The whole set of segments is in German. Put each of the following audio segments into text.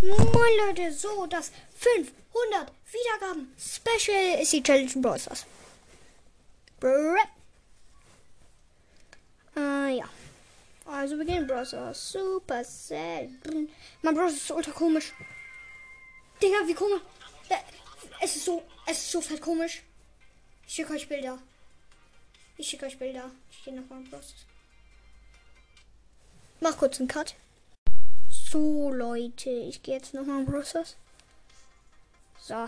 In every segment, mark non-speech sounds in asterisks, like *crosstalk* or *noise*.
Moin Leute, so das 500 Wiedergaben Special ist die Challenge Brawl Stars. Äh, ja. Also wir gehen Brawl Stars. Super selten. Mein Brawl ist ultra komisch. Digga, wie komisch. Äh, Es ist so, es ist so fett komisch. Ich schicke euch Bilder. Ich schicke euch Bilder. Ich gehe nochmal Brawl Stars. Mach kurz einen Cut. So, Leute, ich gehe jetzt nochmal in Brawl Stars. So.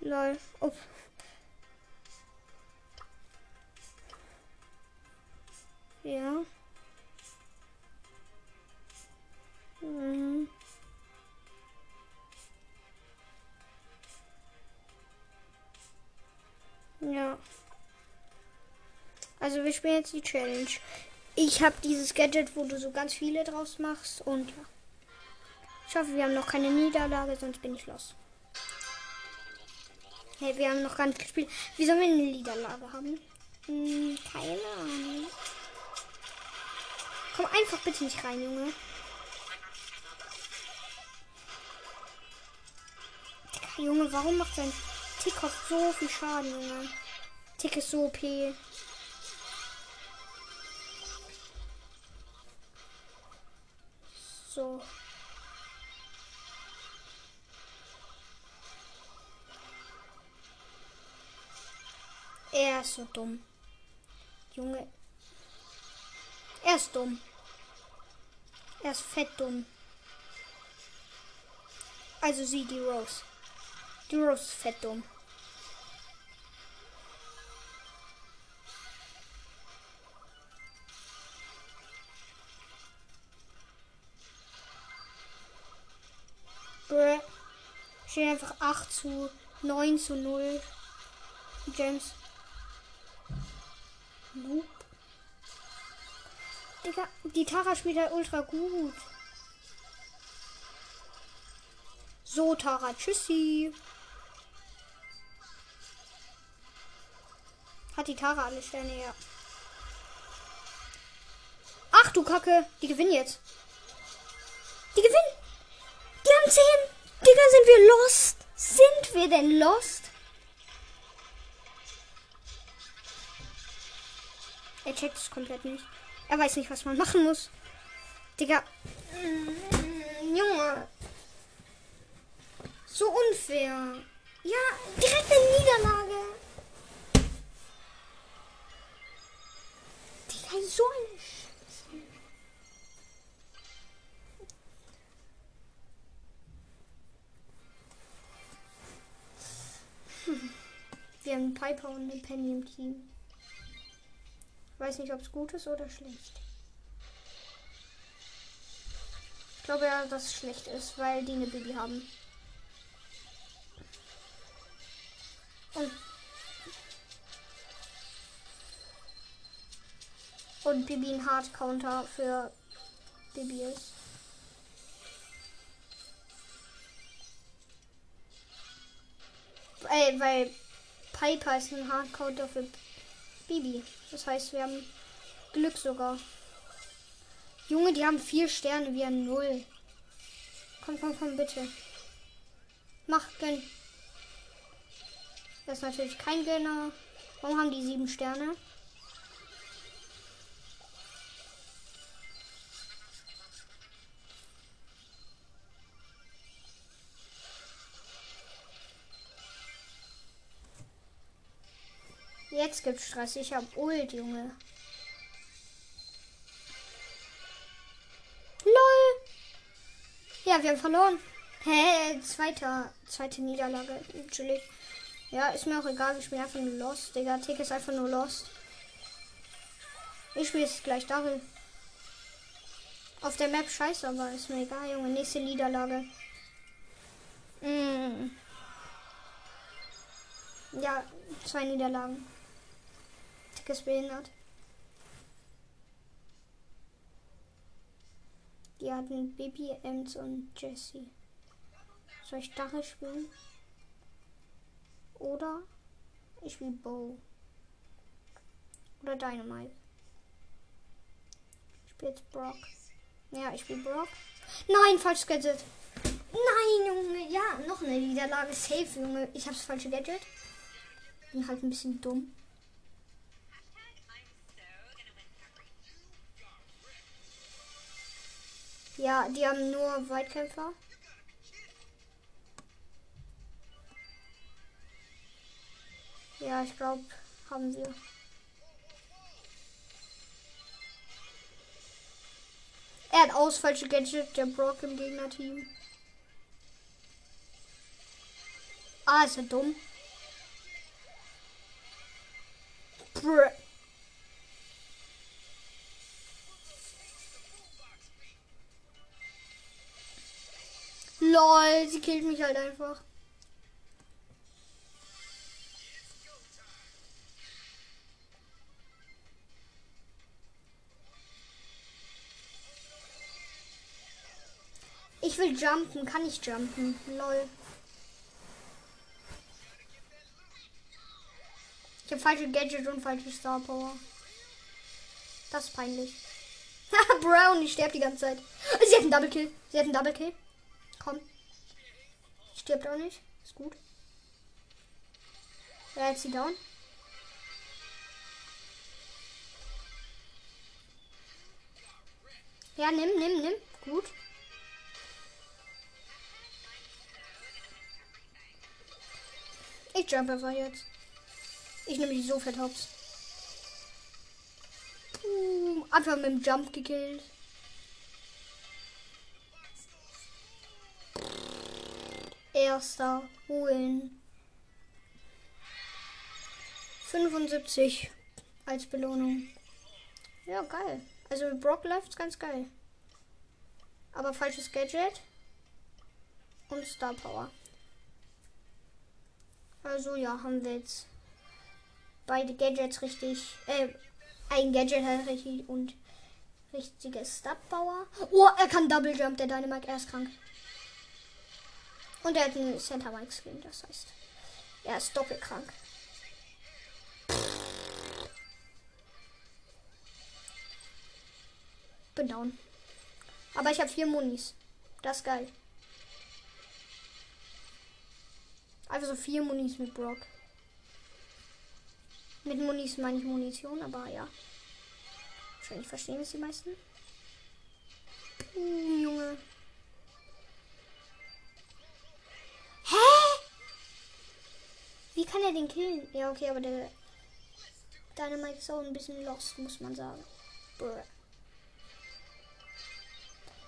Lol. Oh. Ja. Spielen jetzt die Challenge. Ich habe dieses Gadget, wo du so ganz viele draus machst und ja. Ich hoffe, wir haben noch keine Niederlage, sonst bin ich los. Hey, wir haben noch gar nicht gespielt. Wie sollen wir eine Niederlage haben? Hm, keine Ahnung. Komm einfach bitte nicht rein, Junge. Junge, warum macht sein Tick so viel Schaden, Junge? Tick ist so OP. So. Er ist so dumm. Junge. Er ist dumm. Er ist fett dumm. Also sie, die Rose. Die Rose ist fett dumm. Bruh. Steht einfach 8 zu 9 zu 0. James. Nope. Digga, die Tara spielt halt ultra gut. So, Tara, tschüssi. Hat die Tara alle Sterne, ja. Ach du Kacke, die gewinnen jetzt. Die gewinnen. Die haben 10. Digga, sind wir lost? Sind wir denn lost? Checkt es komplett nicht. Er weiß nicht, was man machen muss. Digga. Mm, Junge. So unfair. Ja, direkt eine Niederlage. Digga, so eine Scheiße. Wir haben Piper und eine Penny im Team. Weiß nicht, ob es gut ist oder schlecht. Ich glaube ja, dass es schlecht ist, weil die eine Baby haben. Und, und Bibi ein Hard Counter für Bibi ist. Ey, weil Piper ist ein Hard Counter für Bibi. Das heißt, wir haben Glück sogar. Junge, die haben vier Sterne, wir haben null. Komm, komm, komm, bitte. Mach, gönn. Das ist natürlich kein Gönner. Warum haben die sieben Sterne? Jetzt gibt's Stress. Ich hab Ult, Junge. LOL. Ja, wir haben verloren. Hä? Zweiter, zweite Niederlage. Natürlich. Ja, ist mir auch egal. Ich spiele einfach nur Lost, Digga. Tick ist einfach nur Lost. Ich spiele jetzt gleich darin. Auf der Map scheiße, aber ist mir egal, Junge. Nächste Niederlage. Mm. Ja, zwei Niederlagen. Ist behindert. Die hatten Baby, Ems und Jessie. Soll ich Dache spielen? Oder ich spiele Bow. Oder Dynamite. Ich spiele jetzt Brock. Ja, ich spiele Brock. Nein, falsch Gadget. Nein, Junge. Ja, noch eine Niederlage. Safe, Junge. Ich hab's falsche Gadget. Bin halt ein bisschen dumm. Ja, die haben nur Weitkämpfer. Ja, ich glaube, haben wir. Er hat aus falsche Gadget, der Brock im Gegnerteam. Ah, ist er dumm. Brr. Lol, sie killt mich halt einfach. Ich will jumpen, kann ich jumpen? Lol. Ich habe falsche Gadget und falsche Star Power. Das ist peinlich. *laughs* Brown, ich sterbe die ganze Zeit. Sie hat einen Double Kill. Sie hat einen Double Kill. Komm. Stirbt auch nicht. Ist gut. Ja, jetzt sie down. Ja, nimm, nimm, nimm. Gut. Ich jump einfach jetzt. Ich nehme die fett hops. Boom. Einfach mit dem Jump gekillt. Erster holen. 75 als Belohnung. Ja, geil. Also mit Brock läuft's ganz geil. Aber falsches Gadget. Und Star Power. Also ja, haben wir jetzt beide Gadgets richtig. Äh, ein Gadget halt richtig und richtige Star Power. Oh, er kann Double Jump, der Dynamite, er ist krank. Und er hat einen Center Mike Skin, das heißt, er ist doppelt krank. Bin down. Aber ich habe vier Munis. Das ist geil. Einfach so vier Munis mit Brock. Mit Munis meine ich Munition, aber ja. Wahrscheinlich verstehen es die meisten. Uh, Junge. Kann er den killen? Ja, okay, aber der Dynamite ist auch ein bisschen lost, muss man sagen. Brr.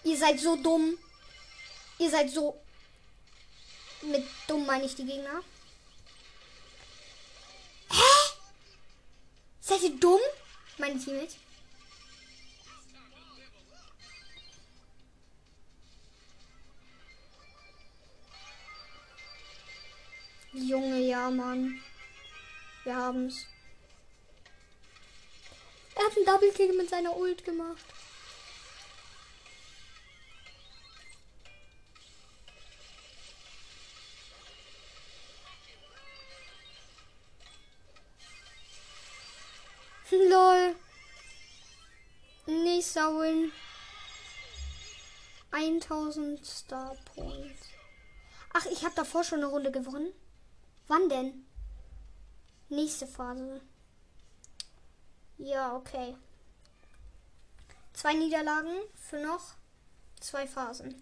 Ihr seid so dumm. Ihr seid so mit dumm meine ich die Gegner. Hä? Seid ihr dumm? Meine Teammates. Junge, ja, Mann. Wir haben's. Er hat einen Double Kick mit seiner Ult gemacht. *laughs* Lol. Nächster Win. 1000 Star Points. Ach, ich habe davor schon eine Runde gewonnen. Wann denn? Nächste Phase. Ja, okay. Zwei Niederlagen für noch zwei Phasen.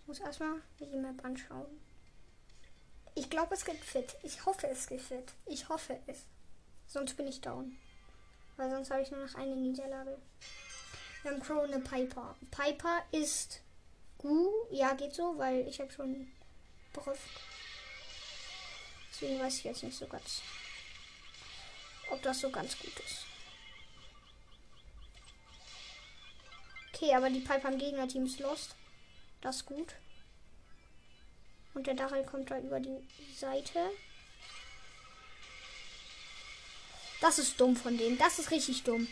Ich muss erstmal die Map anschauen. Ich glaube, es geht fit. Ich hoffe, es geht fit. Ich hoffe es. Sonst bin ich down. Weil sonst habe ich nur noch eine Niederlage. Wir haben Crow eine Piper. Piper ist gut. Ja, geht so, weil ich habe schon Brief. Deswegen weiß ich jetzt nicht so ganz, ob das so ganz gut ist. Okay, aber die Piper im Gegnerteam ist lost. Das ist gut. Und der Daryl kommt da über die Seite. Das ist dumm von denen. Das ist richtig dumm.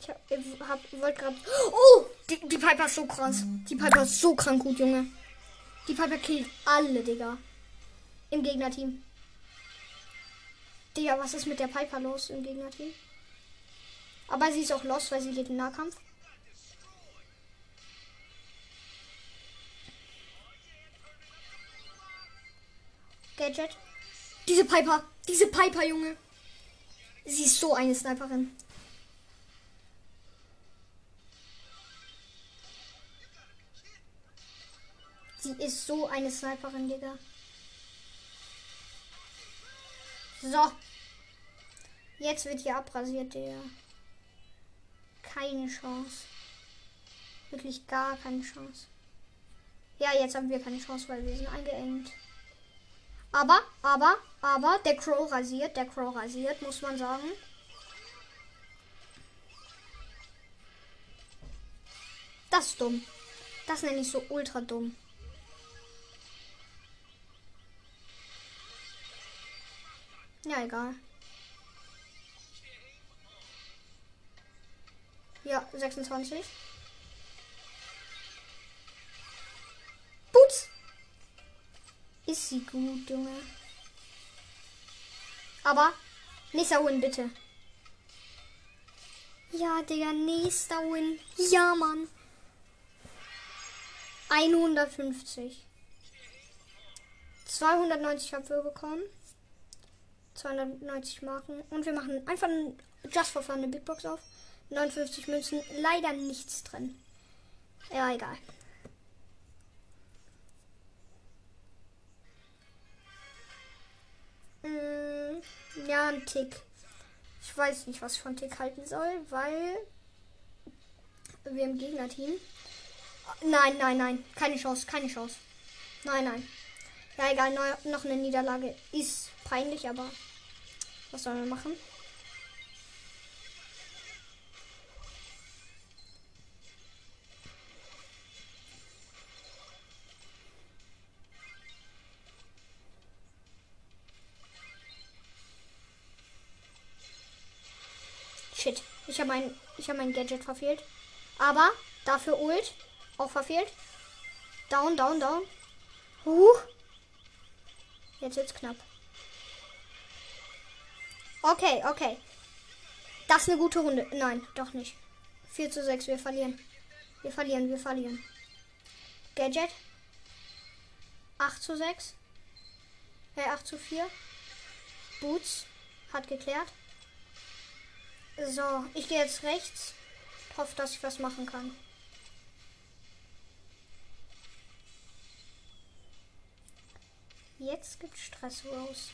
Ich hab, hab wollte gerade. Oh! Die, die Piper ist so krass. Die Piper ist so krank gut, Junge. Die Piper killt alle, Digga. Im Gegnerteam. Digga, was ist mit der Piper los im Gegnerteam? Aber sie ist auch los, weil sie geht in Nahkampf. Gadget. Diese Piper. Diese Piper, Junge. Sie ist so eine Sniperin. Sie ist so eine Sniperin, Digga. So. Jetzt wird hier abrasiert, Digga. Keine Chance. Wirklich gar keine Chance. Ja, jetzt haben wir keine Chance, weil wir sind eingeengt. Aber, aber, aber, der Crow rasiert, der Crow rasiert, muss man sagen. Das ist dumm. Das nenne ich so ultra dumm. Ja, egal. Ja, 26. Boots! Ist sie gut, Junge. Aber nächster Win, bitte. Ja, Digga, nächster Win. Ja, Mann. 150. 290 haben wir bekommen. 290 Marken. Und wir machen einfach ein Just for Fun eine Big Box auf. 59 Münzen. Leider nichts drin. Ja, egal. Mm, ja, ein Tick. Ich weiß nicht, was ich von Tick halten soll, weil wir im Gegnerteam. Nein, nein, nein. Keine Chance, keine Chance. Nein, nein. Ja, egal. noch eine Niederlage ist peinlich, aber was sollen wir machen? Shit. Ich habe mein, ich habe mein Gadget verfehlt. Aber dafür Ult auch verfehlt. Down, down, down. Huh. Jetzt wird's knapp. Okay, okay. Das ist eine gute Runde. Nein, doch nicht. 4 zu 6, wir verlieren. Wir verlieren, wir verlieren. Gadget. 8 zu 6. Äh, 8 zu 4. Boots. Hat geklärt. So, ich gehe jetzt rechts. Hoffe, dass ich was machen kann. Jetzt gibt Stress Rose.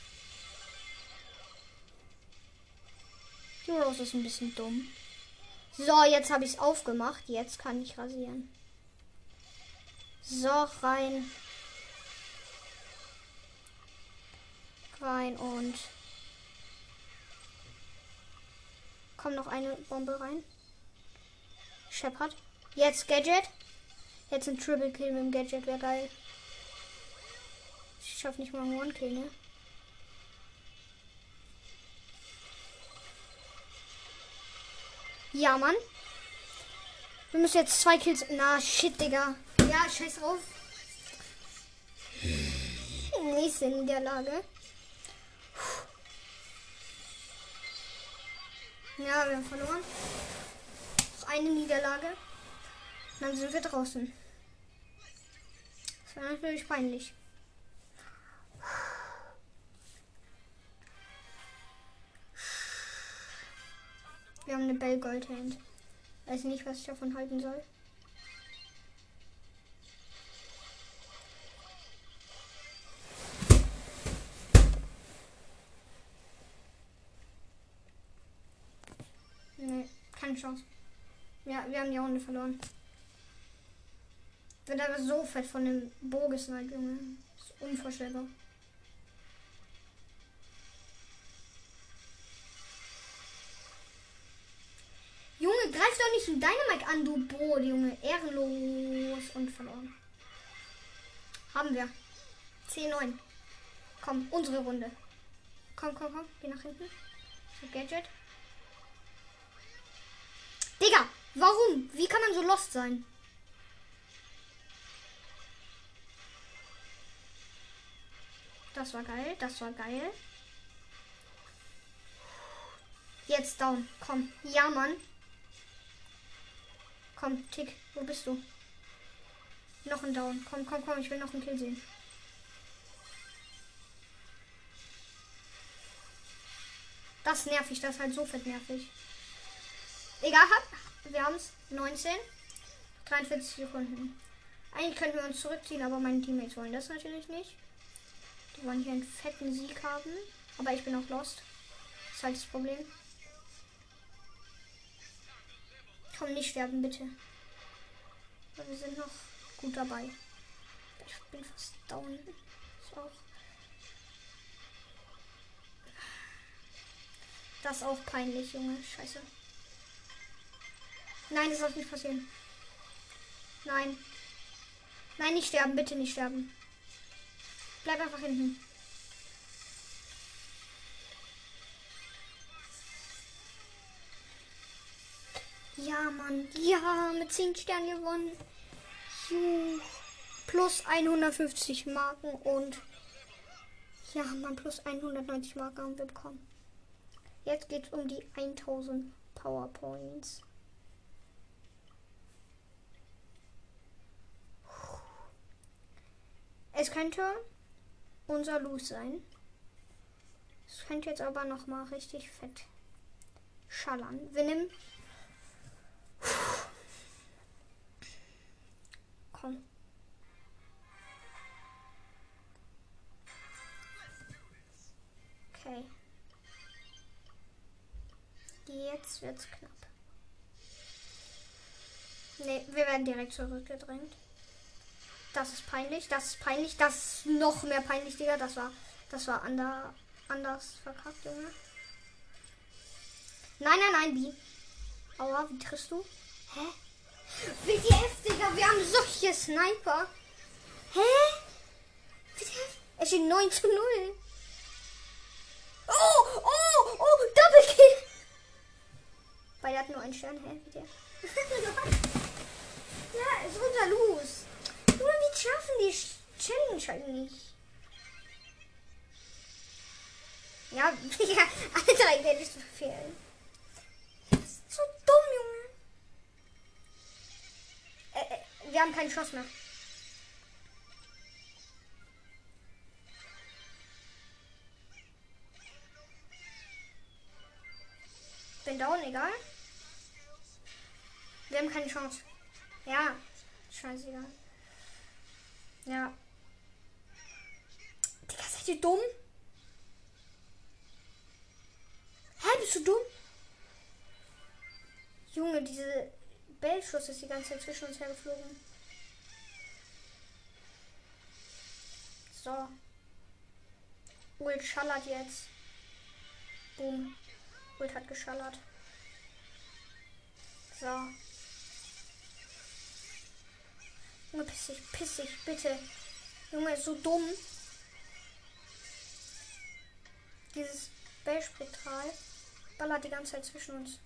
Rose ist ein bisschen dumm. So, jetzt habe ich es aufgemacht. Jetzt kann ich rasieren. So, rein. Rein und Kommt noch eine Bombe rein. Shepard. Jetzt Gadget. Jetzt ein Triple Kill mit dem Gadget wäre geil. Ich schaffe nicht mal einen One Kill, ne? Ja, Mann. Wir müssen jetzt zwei Kills. Na, shit, Digga. Ja, scheiß drauf. Nächste Niederlage. Ja, wir haben verloren. Noch eine Niederlage. Dann sind wir draußen. Das war natürlich peinlich. Wir haben eine Bell Gold Hand. Weiß nicht, was ich davon halten soll. keine Chance. Ja, wir haben die Runde verloren. Wird aber so fett von dem Bogesnipe, Junge. Das ist unvorstellbar. Greif doch nicht so Dynamite an, du Bo, Junge. Ehrenlos und verloren. Haben wir. 10-9. Komm, unsere Runde. Komm, komm, komm. Geh nach hinten. Gadget. Digga, warum? Wie kann man so lost sein? Das war geil, das war geil. ist down. Komm. Ja, Mann. Komm, Tick. Wo bist du? Noch ein Down. Komm, komm, komm. Ich will noch einen Kill sehen. Das ist nervig. Das ist halt so fett nervig. Egal, wir haben es. 19. 43 Sekunden. Eigentlich könnten wir uns zurückziehen, aber meine Teammates wollen das natürlich nicht. Die wollen hier einen fetten Sieg haben. Aber ich bin auch lost. Das ist halt das Problem. Komm, nicht sterben, bitte. Wir sind noch gut dabei. Ich bin fast down. Ist auch. Das ist auch peinlich, Junge. Scheiße. Nein, das soll nicht passieren. Nein. Nein, nicht sterben. Bitte nicht sterben. Bleib einfach hinten. Ja, Mann. Ja, mit 10 Sternen gewonnen. Juh. Plus 150 Marken und ja, man plus 190 Marken haben wir bekommen. Jetzt geht es um die 1000 Powerpoints. Es könnte unser Los sein. Es könnte jetzt aber noch mal richtig fett schallern. Wir nehmen. Komm. Okay. Jetzt wird's knapp. Ne, wir werden direkt zurückgedrängt. Das ist peinlich, das ist peinlich, das ist noch mehr peinlich, Digga. Das war, das war ander, anders verkackt, Junge. Nein, nein, nein, B. Aua, wie triffst du? Hä? WTF, Digga, wir haben solche Sniper. Hä? WTF? Es steht 9 zu 0. Oh, oh, oh, Double Kill. Weil er hat nur einen Stern, hä? Der? *laughs* ja, ist unser Los. Junge, wie schaffen die Challenge halt nicht? Ja, *laughs* Alter, ich werde nicht so verfehlen. Das ist so dumm, Junge. Äh, äh, wir haben keinen Schuss mehr. Bin down, egal. Wir haben keine Chance. Ja, scheißegal. Ja. Digga, seid ihr dumm? Hä, bist du dumm? Junge, diese Bellschuss ist die ganze Zeit zwischen uns hergeflogen. So. Ult schallert jetzt. Boom. Ult hat geschallert. So. Junge, piss dich, piss dich, bitte. Junge, ist so dumm. Dieses Bellspektral ballert die ganze Zeit zwischen uns.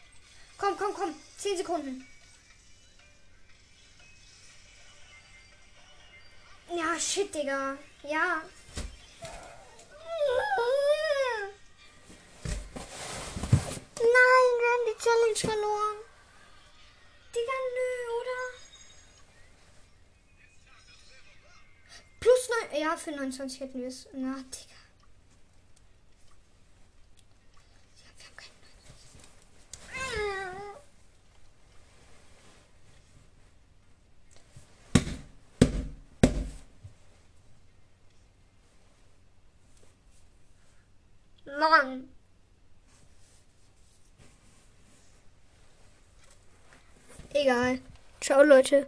Komm, komm, komm. Zehn Sekunden. Ja, shit, Digga. Ja. Nein, wir haben die Challenge verloren. Digga, nö, oder? Plus 9. Ja, für 29 hätten wir es. Na, Digga. Leute.